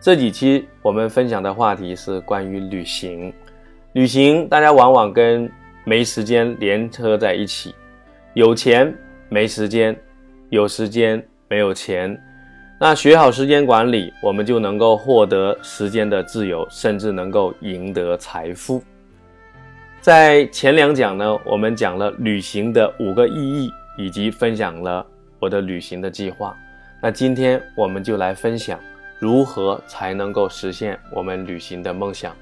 这几期我们分享的话题是关于旅行。旅行，大家往往跟没时间连车在一起，有钱没时间，有时间没有钱。那学好时间管理，我们就能够获得时间的自由，甚至能够赢得财富。在前两讲呢，我们讲了旅行的五个意义，以及分享了我的旅行的计划。那今天我们就来分享。如何才能够实现我们旅行的梦想？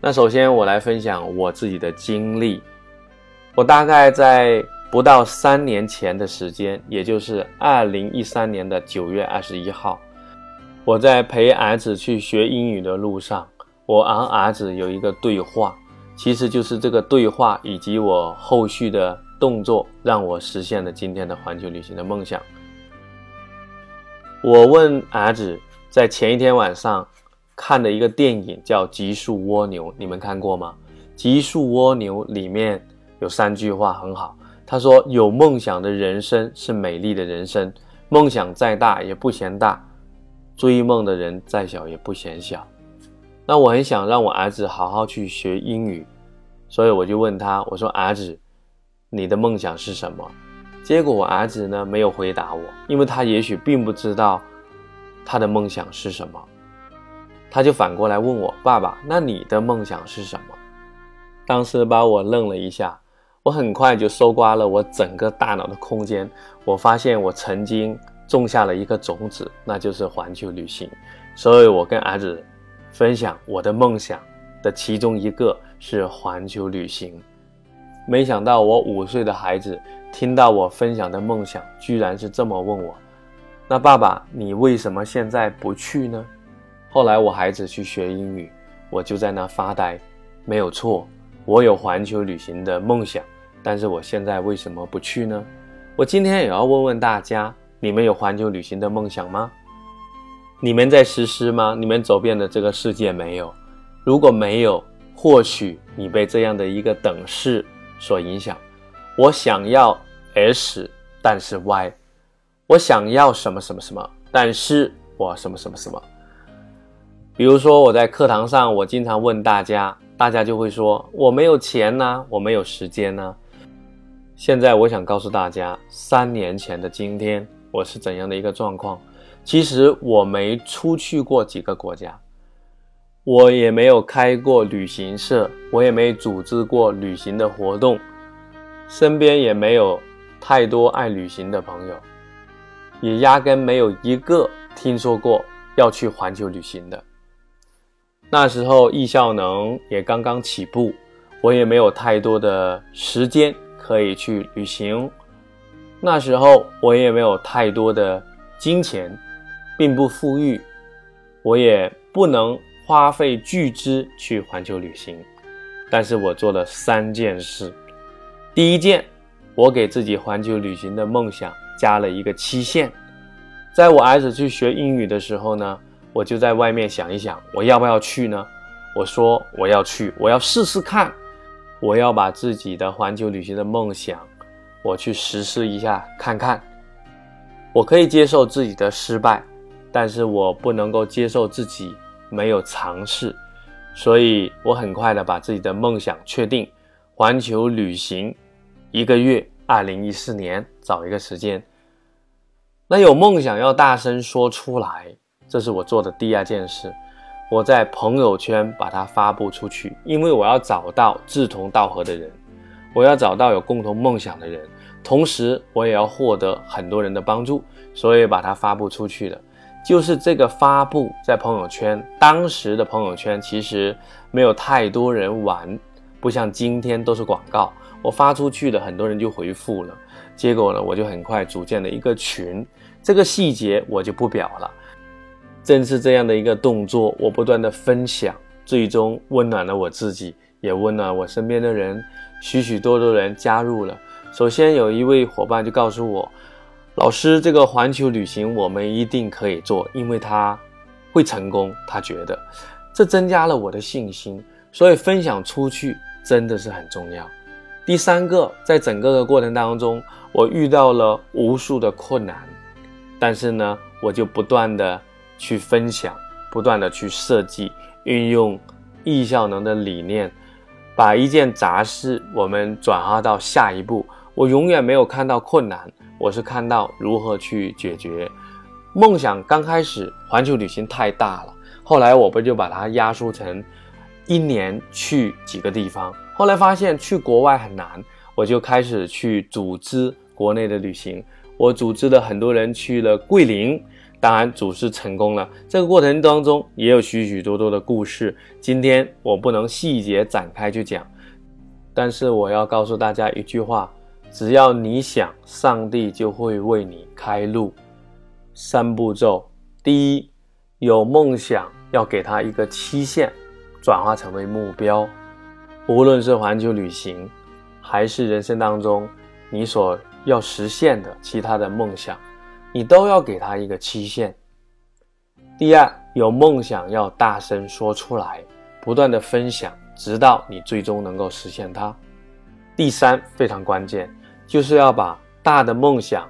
那首先我来分享我自己的经历。我大概在不到三年前的时间，也就是二零一三年的九月二十一号，我在陪儿子去学英语的路上，我昂儿子有一个对话，其实就是这个对话以及我后续的动作，让我实现了今天的环球旅行的梦想。我问儿子。在前一天晚上看的一个电影叫《极速蜗牛》，你们看过吗？《极速蜗牛》里面有三句话很好，他说：“有梦想的人生是美丽的人生，梦想再大也不嫌大，追梦的人再小也不嫌小。”那我很想让我儿子好好去学英语，所以我就问他：“我说儿子，你的梦想是什么？”结果我儿子呢没有回答我，因为他也许并不知道。他的梦想是什么？他就反过来问我：“爸爸，那你的梦想是什么？”当时把我愣了一下，我很快就搜刮了我整个大脑的空间。我发现我曾经种下了一个种子，那就是环球旅行。所以我跟儿子分享我的梦想的其中一个是环球旅行。没想到我五岁的孩子听到我分享的梦想，居然是这么问我。那爸爸，你为什么现在不去呢？后来我孩子去学英语，我就在那发呆。没有错，我有环球旅行的梦想，但是我现在为什么不去呢？我今天也要问问大家，你们有环球旅行的梦想吗？你们在实施吗？你们走遍了这个世界没有？如果没有，或许你被这样的一个等式所影响。我想要 S，但是 Y。我想要什么什么什么，但是我什么什么什么。比如说我在课堂上，我经常问大家，大家就会说我没有钱呢，我没有时间呢。现在我想告诉大家，三年前的今天我是怎样的一个状况？其实我没出去过几个国家，我也没有开过旅行社，我也没组织过旅行的活动，身边也没有太多爱旅行的朋友。也压根没有一个听说过要去环球旅行的。那时候易效能也刚刚起步，我也没有太多的时间可以去旅行。那时候我也没有太多的金钱，并不富裕，我也不能花费巨资去环球旅行。但是我做了三件事。第一件，我给自己环球旅行的梦想。加了一个期限，在我儿子去学英语的时候呢，我就在外面想一想，我要不要去呢？我说我要去，我要试试看，我要把自己的环球旅行的梦想，我去实施一下看看。我可以接受自己的失败，但是我不能够接受自己没有尝试，所以我很快的把自己的梦想确定，环球旅行一个月。二零一四年找一个时间，那有梦想要大声说出来，这是我做的第二件事。我在朋友圈把它发布出去，因为我要找到志同道合的人，我要找到有共同梦想的人，同时我也要获得很多人的帮助，所以把它发布出去的。就是这个发布在朋友圈，当时的朋友圈其实没有太多人玩，不像今天都是广告。我发出去的很多人就回复了，结果呢，我就很快组建了一个群。这个细节我就不表了。正是这样的一个动作，我不断的分享，最终温暖了我自己，也温暖我身边的人。许许多多人加入了。首先有一位伙伴就告诉我，老师，这个环球旅行我们一定可以做，因为他会成功。他觉得这增加了我的信心，所以分享出去真的是很重要。第三个，在整个的过程当中，我遇到了无数的困难，但是呢，我就不断的。去分享，不断的去设计，运用易效能的理念，把一件杂事我们转化到下一步。我永远没有看到困难，我是看到如何去解决。梦想刚开始环球旅行太大了，后来我不就把它压缩成一年去几个地方。后来发现去国外很难，我就开始去组织国内的旅行。我组织了很多人去了桂林。当然，组织成功了。这个过程当中也有许许多多的故事，今天我不能细节展开去讲，但是我要告诉大家一句话：只要你想，上帝就会为你开路。三步骤：第一，有梦想要给他一个期限，转化成为目标。无论是环球旅行，还是人生当中你所要实现的其他的梦想。你都要给他一个期限。第二，有梦想要大声说出来，不断的分享，直到你最终能够实现它。第三，非常关键，就是要把大的梦想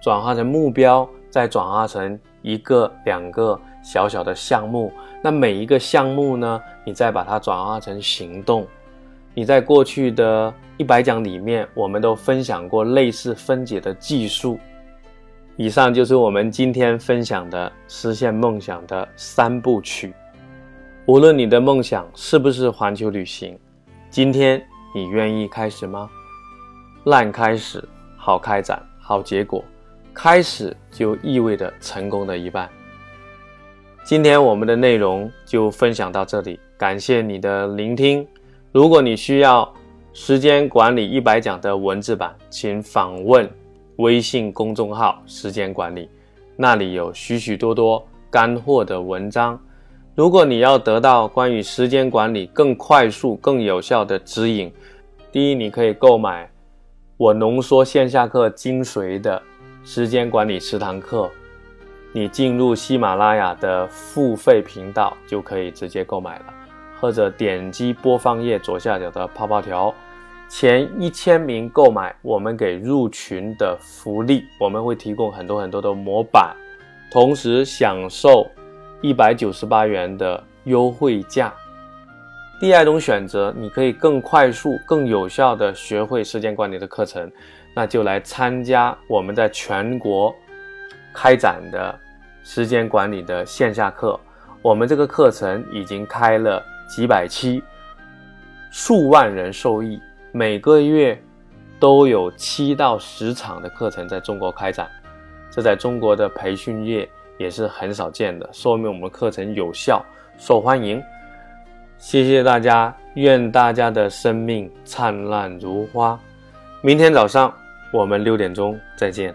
转化成目标，再转化成一个、两个小小的项目。那每一个项目呢，你再把它转化成行动。你在过去的一百讲里面，我们都分享过类似分解的技术。以上就是我们今天分享的实现梦想的三部曲。无论你的梦想是不是环球旅行，今天你愿意开始吗？烂开始，好开展，好结果。开始就意味着成功的一半。今天我们的内容就分享到这里，感谢你的聆听。如果你需要时间管理一百讲的文字版，请访问。微信公众号“时间管理”，那里有许许多多干货的文章。如果你要得到关于时间管理更快速、更有效的指引，第一，你可以购买我浓缩线下课精髓的时间管理十堂课。你进入喜马拉雅的付费频道就可以直接购买了，或者点击播放页左下角的泡泡条。前一千名购买，我们给入群的福利，我们会提供很多很多的模板，同时享受一百九十八元的优惠价。第二种选择，你可以更快速、更有效的学会时间管理的课程，那就来参加我们在全国开展的时间管理的线下课。我们这个课程已经开了几百期，数万人受益。每个月都有七到十场的课程在中国开展，这在中国的培训业也是很少见的，说明我们课程有效、受欢迎。谢谢大家，愿大家的生命灿烂如花。明天早上我们六点钟再见。